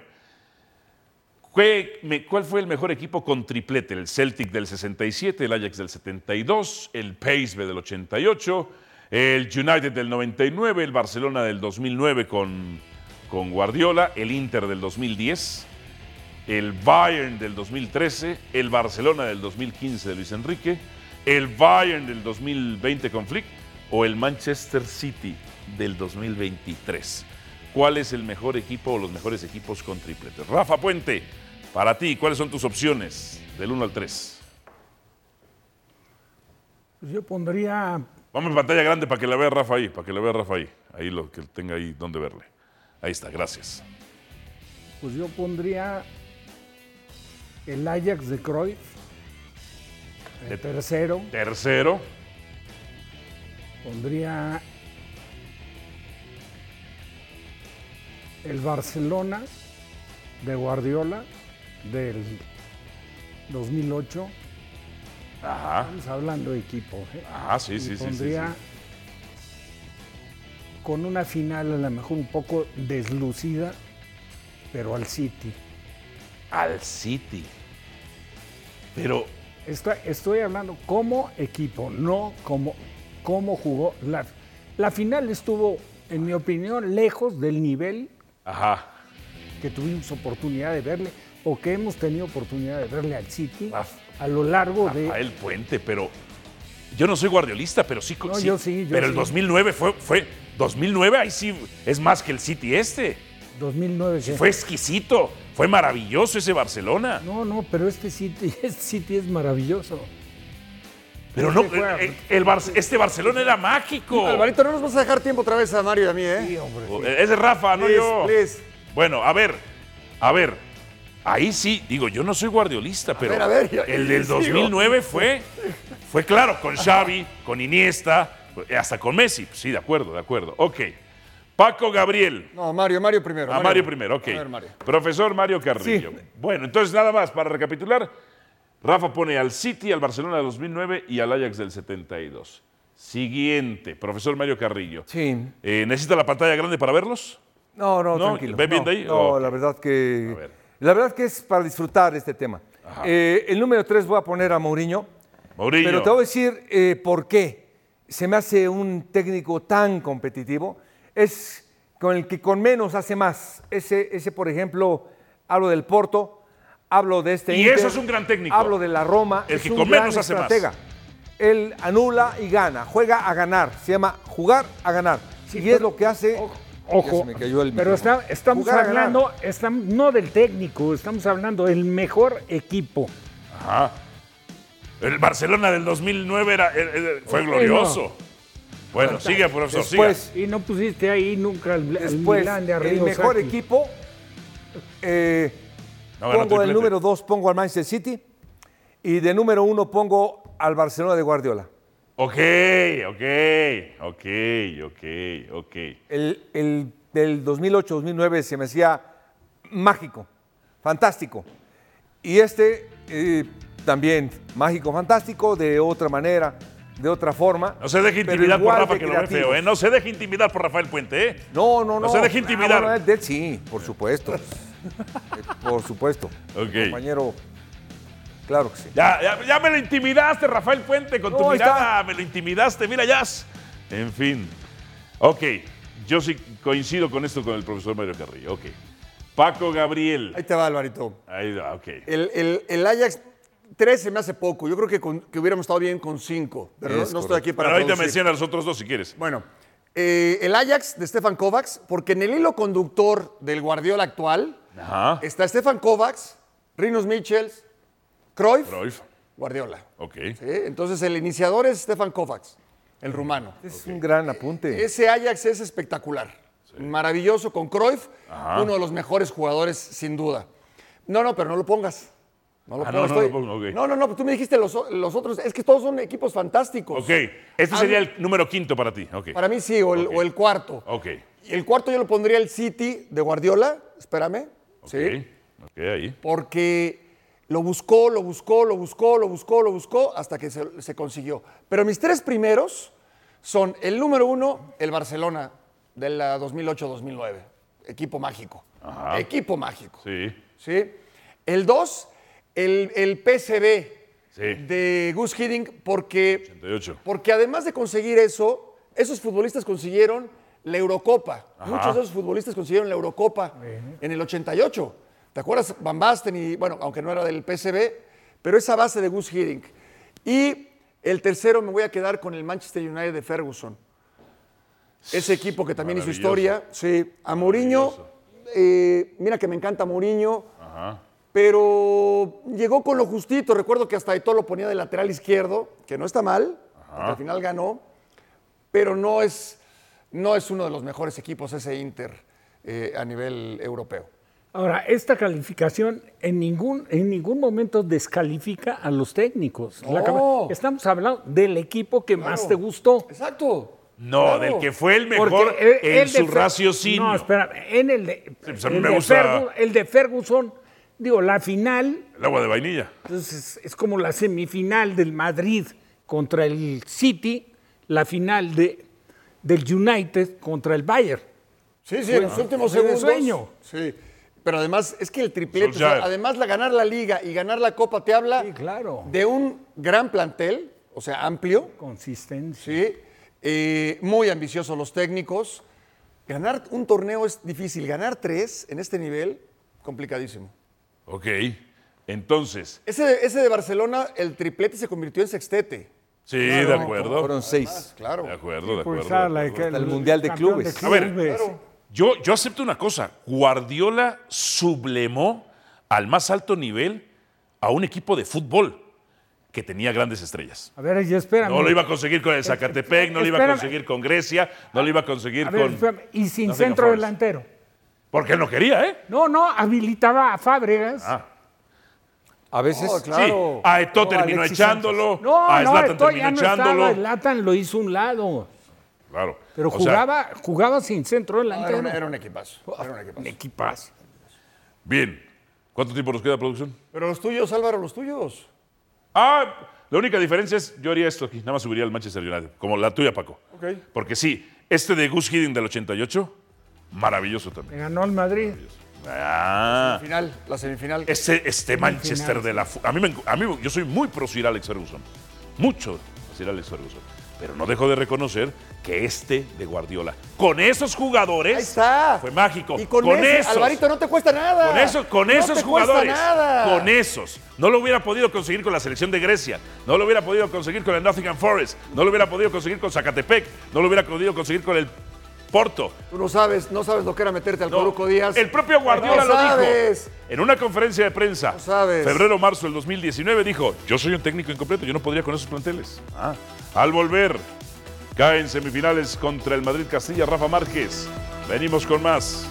¿Qué- me- ¿Cuál fue el mejor equipo con triplete? El Celtic del 67, el Ajax del 72, el PSV del 88, el United del 99, el Barcelona del 2009 con, con Guardiola, el Inter del 2010, el Bayern del 2013, el Barcelona del 2015 de Luis Enrique, el Bayern del 2020 con Flick o el Manchester City del 2023. ¿Cuál es el mejor equipo o los mejores equipos con triplete? Rafa Puente, para ti, ¿cuáles son tus opciones del 1 al 3? Pues yo pondría Vamos en pantalla grande para que la vea Rafa ahí, para que la vea Rafa ahí. Ahí lo que tenga ahí donde verle. Ahí está, gracias. Pues yo pondría el Ajax de Cruyff, el De- tercero. Tercero, Pondría el Barcelona de Guardiola del 2008. ajá, Estamos hablando de equipo. ¿eh? ah, sí, Y sí, sí, sí, con una final a lo mejor un poco deslucida, pero al City. Al City. Pero Estoy, estoy hablando como equipo, no como, como jugó. La, la final estuvo, en mi opinión, lejos del nivel Ajá. que tuvimos oportunidad de verle o que hemos tenido oportunidad de verle al City Raf- a lo largo de... Rafael Puente, pero yo no soy guardiolista, pero sí. No, sí, yo sí, yo pero el sí. 2009 fue, fue 2009 ahí sí es más que el City este. 2009. que- Fue exquisito, fue maravilloso ese Barcelona. No, no, pero este City, este City es maravilloso. Pero no, Sí, juega. el- el Bar- este Barcelona era mágico. Alvarito, no nos vas a dejar tiempo otra vez a Mario y a mí, ¿eh? Sí, hombre. sí. Es de Rafa, no Please, yo. please. Bueno, a ver, a ver. Ahí sí, digo, yo no soy guardiolista, pero ver, a ver, yo- el del sigo. 2009 fue, fue claro, con Xavi, con Iniesta, hasta con Messi. Sí, de acuerdo, de acuerdo. Ok. Paco Gabriel. No, Mario, Mario primero. A Mario primero, ok. A ver, Mario. Profesor Mario Carrillo. Sí. Bueno, entonces nada más, para recapitular, Rafa pone al City, al Barcelona del 2009 y al Ajax del 72. Siguiente, profesor Mario Carrillo. Sí. Eh, ¿Necesita la pantalla grande para verlos? No, no, No, tranquilo. ¿ve bien no, de ahí? No, la verdad que. La verdad que es para disfrutar este tema. Eh, el número 3 voy a poner a Mourinho. Mourinho. Pero te voy a decir eh, por qué se me hace un técnico tan competitivo. Es con el que con menos hace más. Ese, ese por ejemplo, hablo del Porto, hablo de este Y Inter, eso es un gran técnico. Hablo de la Roma. El es que un con gran menos hace más. estratega. Él anula y gana, juega a ganar. Se llama jugar a ganar. y es lo que hace. Ojo, se me cayó el pero está- estamos Jugar hablando, no del técnico, estamos hablando del mejor equipo. Ajá. El Barcelona del 2009 era, era- era- fue glorioso. Bueno, sigue, profesor, Después, Y no pusiste ahí nunca el, el después de el arriba. mejor equipo. eh. No, pongo el número dos, pongo al Manchester City. Y de número uno pongo al Barcelona de Guardiola. Ok, ok, ok, ok, ok. El, el del 2008-2009 se me hacía mágico, fantástico. Y este eh, también mágico, fantástico, de otra manera, de otra forma. No se deje intimidar por Rafa que lo ve feo. ¿eh? No se deje intimidar por Rafael Puente, ¿eh? No, no, no. No se deje Ah, intimidar. bueno, de sí, por supuesto. Eh, por supuesto. Ok. Compañero, claro que sí. Ya, ya, ya me lo intimidaste, Rafael Puente, con tu No, mirada. Me lo intimidaste, mira, ya. En fin. Ok, yo sí coincido con esto con el profesor Mario Carrillo. Ok. Paco Gabriel. Ahí te va, Alvarito. Ahí va, ok. El, el- el Ajax 3 se me hace poco. Yo creo que, con- que hubiéramos estado bien con 5. Pero no, Es no estoy aquí para Pero ahorita producir. menciona a los otros dos si quieres. Bueno, eh, el Ajax de Stefan Kovacs, porque en el hilo conductor del Guardiola actual Ajá. está Stefan Kovacs, Rinos Michels, Cruyff, Cruyff. Guardiola. Ok. ¿sí? Entonces el iniciador es Stefan Kovacs, el rumano. Es un gran apunte. Ese Ajax es espectacular. Maravilloso con Cruyff, uno de los mejores jugadores sin duda. No, no, pero no lo pongas. No lo Ah, no, pongas. no lo pongo, ok. no, no, no, tú me dijiste los, otros. Es que todos son equipos fantásticos. Ok. Este Ah, sería el número quinto para ti. Para mí sí, o el, Ok. o el cuarto. Ok. Y el cuarto yo lo pondría el City de Guardiola, espérame. Sí. Ok, ahí. Porque lo buscó, lo buscó, lo buscó, lo buscó, lo buscó, hasta que se, se consiguió. Pero mis tres primeros son el número uno, el Barcelona de la 2008-2009. Equipo mágico. Ajá. Equipo mágico. Sí. ¿sí? El dos, el, el PSV Sí. de Gus Hiddink, porque 88. porque además de conseguir eso, esos futbolistas consiguieron la Eurocopa. Muchos de esos futbolistas consiguieron la Eurocopa en el 88. ¿Te acuerdas? Van Basten y, bueno, aunque no era del PSV, pero esa base de Gus Hiddink. Y el tercero me voy a quedar con el Manchester United de Ferguson. Ese equipo que también hizo historia. Sí, a Mourinho, eh, mira que me encanta Mourinho, Ajá. pero llegó con lo justito. Recuerdo que hasta Eto'o lo ponía de lateral izquierdo, que no está mal, porque al final ganó, pero no es, no es uno de los mejores equipos ese Inter eh, a nivel europeo. Ahora, esta calificación en ningún, en ningún momento descalifica a los técnicos. No. Estamos hablando del equipo que más te gustó. Exacto. No, Claro. del que fue el mejor el- en el su raciocinio. No, espera, en el de, pues a mí el me de gusta- Fergu- el de Ferguson, digo, la final, El agua de vainilla. entonces es, es como la semifinal del Madrid contra el City, la final de, del United contra el Bayern. Sí, sí, en los últimos segundos. sueño. Sí. Pero además es que el triplete, o sea, Solskjaer. además la ganar la liga y ganar la copa te habla Sí, claro. de un gran plantel, o sea, amplio, Consistencia. ¿sí? Eh, muy ambiciosos los técnicos. Ganar un torneo es difícil, ganar tres en este nivel, complicadísimo. Ok. Entonces, Ese, de- ese de Barcelona, el triplete se convirtió en sextete. sí, de acuerdo. Fueron seis. Claro. De acuerdo, de Pues, acuerdo. de la- acuerdo. el Mundial de campeón Clubes. A ver, clubes. Yo, yo acepto una cosa. Guardiola sublemó al más alto nivel a un equipo de fútbol que tenía grandes estrellas. A ver, ya espérame. No lo iba a conseguir con el Zacatepec, no lo iba a conseguir con Grecia, no lo iba a conseguir A ver, con... espérame, y sin centro Forest. delantero. Porque él no quería, ¿eh? No, no, habilitaba a Fábregas. Ah, A veces. Oh, claro. Sí, a Eto'o No, terminó Alexis echándolo, No, a no, Zlatan Eto'o terminó ya no echándolo. estaba, Zlatan lo hizo a un lado. Claro. Pero O sea, jugaba, jugaba sin centro Era delantero. un, era un equipazo. Era un equipazo. Un equipazo. bien. ¿Cuánto tiempo nos queda, producción? Pero los tuyos, Álvaro, los tuyos. Ah, la única diferencia es, yo haría esto aquí, nada más subiría al Manchester United, como la tuya, Paco. Ok. Porque sí, este de Gus Hiddink del 88, maravilloso Le también. ganó al Madrid. Ah, Final, la semifinal. este, este Manchester de la... A mí, me a mí, yo soy muy pro Sir Alex Ferguson. Mucho Sir Alex Ferguson. Pero no dejo de reconocer que este de Guardiola, con esos jugadores, Ahí está. fue mágico. Y con, ese, esos, Alvarito, no te cuesta nada. Con, eso, con No esos te jugadores, nada. con esos, no lo hubiera podido conseguir con la selección de Grecia, no lo hubiera podido conseguir con el Nottingham Forest, no lo hubiera podido conseguir con Zacatepec, no lo hubiera podido conseguir con el Porto. Tú no sabes, no sabes lo que era meterte al No, Coruco Díaz. El propio Guardiola No lo sabes. dijo. En una conferencia de prensa, No sabes. febrero-marzo del 2019, dijo, yo soy un técnico incompleto, yo no podría con esos planteles. Ah. Al volver, cae en semifinales contra el Madrid Castilla Rafa Márquez. Venimos con más.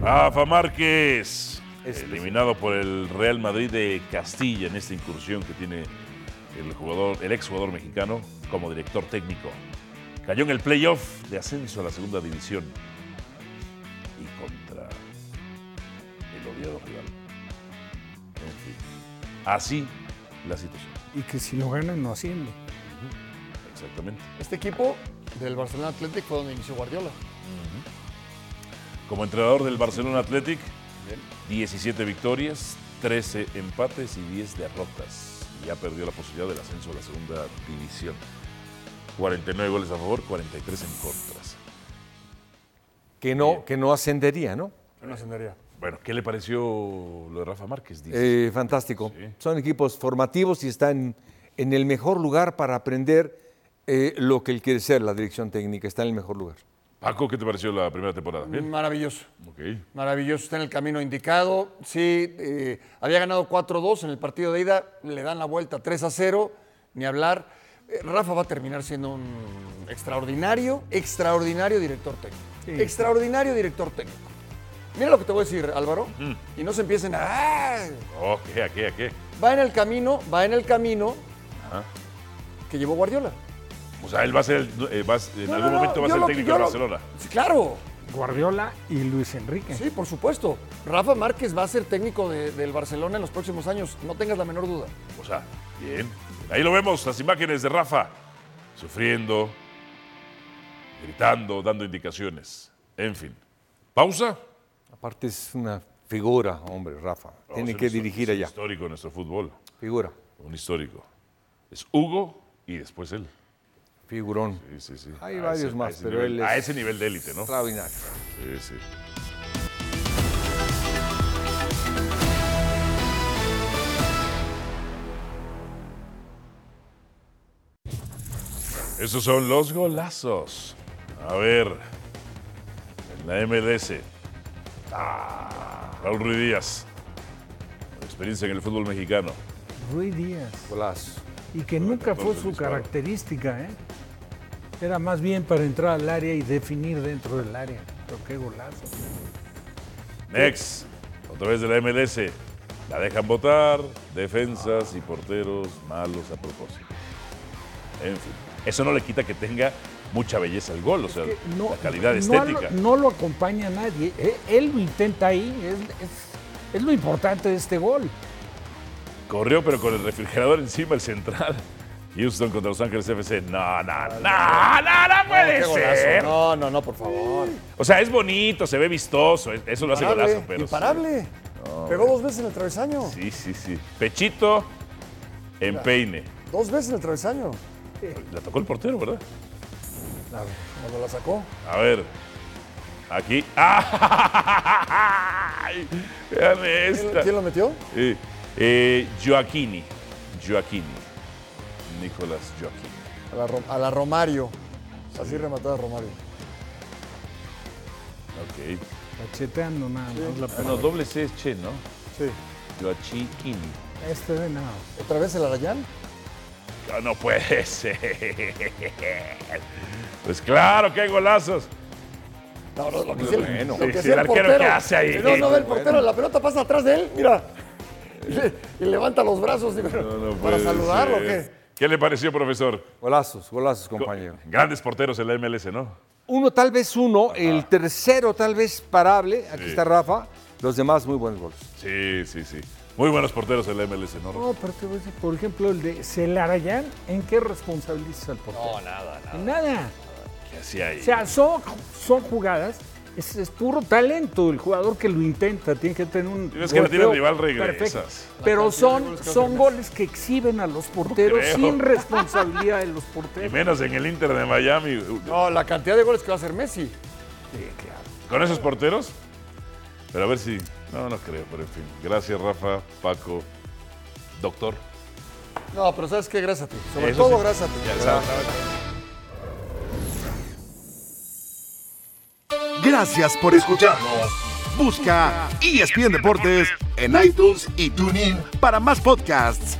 Rafa Márquez, eliminado por el Real Madrid de Castilla en esta incursión que tiene el jugador, el exjugador mexicano como director técnico. Cayó en el playoff de ascenso a la segunda división así la situación. Y que si lo ganan, no asciende. Exactamente. Este equipo del Barcelona Athletic fue donde inició Guardiola. Como entrenador del Barcelona Athletic, 17 victorias, 13 empates y 10 derrotas. Ya perdió la posibilidad del ascenso a la segunda división. 49 goles a favor, 43 en contras. Que no, que no ascendería, ¿no? No ascendería. Bueno, ¿qué le pareció lo de Rafa Márquez? Dice? Eh, fantástico. Sí. Son equipos formativos y están en el mejor lugar para aprender eh, lo que él quiere ser, la dirección técnica. Está en el mejor lugar. Paco, ¿qué te pareció la primera temporada? Bien. Maravilloso. Maravilloso, está en el camino indicado. Sí, eh, había ganado 4-2 en el partido de ida, le dan la vuelta 3-0, ni hablar. Eh, Rafa va a terminar siendo un extraordinario, extraordinario director técnico. Sí. Extraordinario director técnico. Mira lo que te voy a decir, Álvaro, y no se empiecen a... ¡ah! Oh, ¿qué? ¿A qué? ¿A qué? Va en el camino, va en el camino Ajá. que llevó Guardiola. O sea, él va a ser, el- eh, va en No, algún no, no, momento va a ser lo- técnico de lo- Barcelona. Sí, claro, Guardiola y Luis Enrique. sí, por supuesto. Rafa Márquez va a ser técnico de- del Barcelona en los próximos años, no tengas la menor duda. O sea, bien. Ahí lo vemos, las imágenes de Rafa, sufriendo, gritando, dando indicaciones. En fin. ¿Pausa? Aparte es una figura, hombre, Rafa. Tiene que dirigir es un allá. histórico en nuestro fútbol. Figura, Un histórico. Es Hugo y después él. figurón. Sí, sí, sí. Hay A varios ese- más, pero nivel- él es- A ese nivel de élite, ¿no? Extraordinario. Sí, sí. Esos son los golazos. A ver, en la MLS. Ah, Raúl Ruiz Díaz. Experiencia en el fútbol mexicano. Rui Díaz. Golazo. Y que nunca fue su disparo. característica, ¿eh? Era más bien para entrar al área y definir dentro del área. Pero qué golazo. Next, otra vez de la MLS. La dejan votar, defensas y porteros malos a propósito. En fin, eso no le quita que tenga mucha belleza el gol, o sea, no- la calidad estética. No lo, acompaña nadie. Eh, Él lo intenta ahí. Es, es- es lo importante de este gol. Corrió, pero con el refrigerador encima, el central. Houston contra Los Ángeles FC. No, no, no, no, no puede ser. No, no, no, por favor. O sea, es bonito, se ve vistoso, eso lo hace Imparable, golazo, pero. imparable. Pegó dos veces en el travesaño. Sí, sí, sí. Pechito en peine. Dos veces en el travesaño. La tocó el portero, ¿verdad? Claro, cuando la sacó. A ver, aquí. ¡Ay! Vean ¿Quién, esta. quién lo metió? Eh, eh, Joaquini. Joaquini. Nicolás Joaquini. A la, Ro- a la Romario. Así remató a Romario. Ok. Cacheteando nada más la Ah, no, doble C es Che, ¿no? Sí. Joaquini. Este de nada. ¿Otra vez el Arayán? No, no puede ser. Pues claro que hay golazos. No, no, lo que el- Bueno. lo que sí, el arquero, ¿qué hace ahí? No, no, ve el portero, la pelota pasa atrás de él, mira. Y, le- y levanta los brazos No, no para saludarlo, ¿o ser. ¿qué? ¿Qué le pareció, profesor? Golazos, golazos, compañero. Grandes porteros en la MLS, ¿no? Uno, tal vez uno, el tercero tal vez parable, aquí Sí. está Rafa, los demás muy buenos goles. Sí, sí, sí. Muy buenos porteros el MLS, ¿no? No, pero te voy a decir, por ejemplo, el de Celarayán, ¿en qué responsabilizas al portero? No, nada, nada. En nada. ¿Qué hacía ahí? O sea, son, son jugadas, es, es puro talento el jugador que lo intenta, tiene que tener un. Tienes que la tiene rival, regresas. Pero son, son goles que exhiben a los porteros sin responsabilidad de los y porteros. menos en el Inter de Miami. No, la cantidad de goles que va a hacer Messi. Sí, claro. ¿Con esos porteros? Pero a ver si. No, no creo, pero en fin. Gracias, Rafa, Paco, doctor. No, pero ¿sabes qué? Gracias a ti. Sobre Eso todo sí. gracias a ti. Ya sabes. Gracias por escucharnos. Busca ESPN Deportes en iTunes y TuneIn para más podcasts.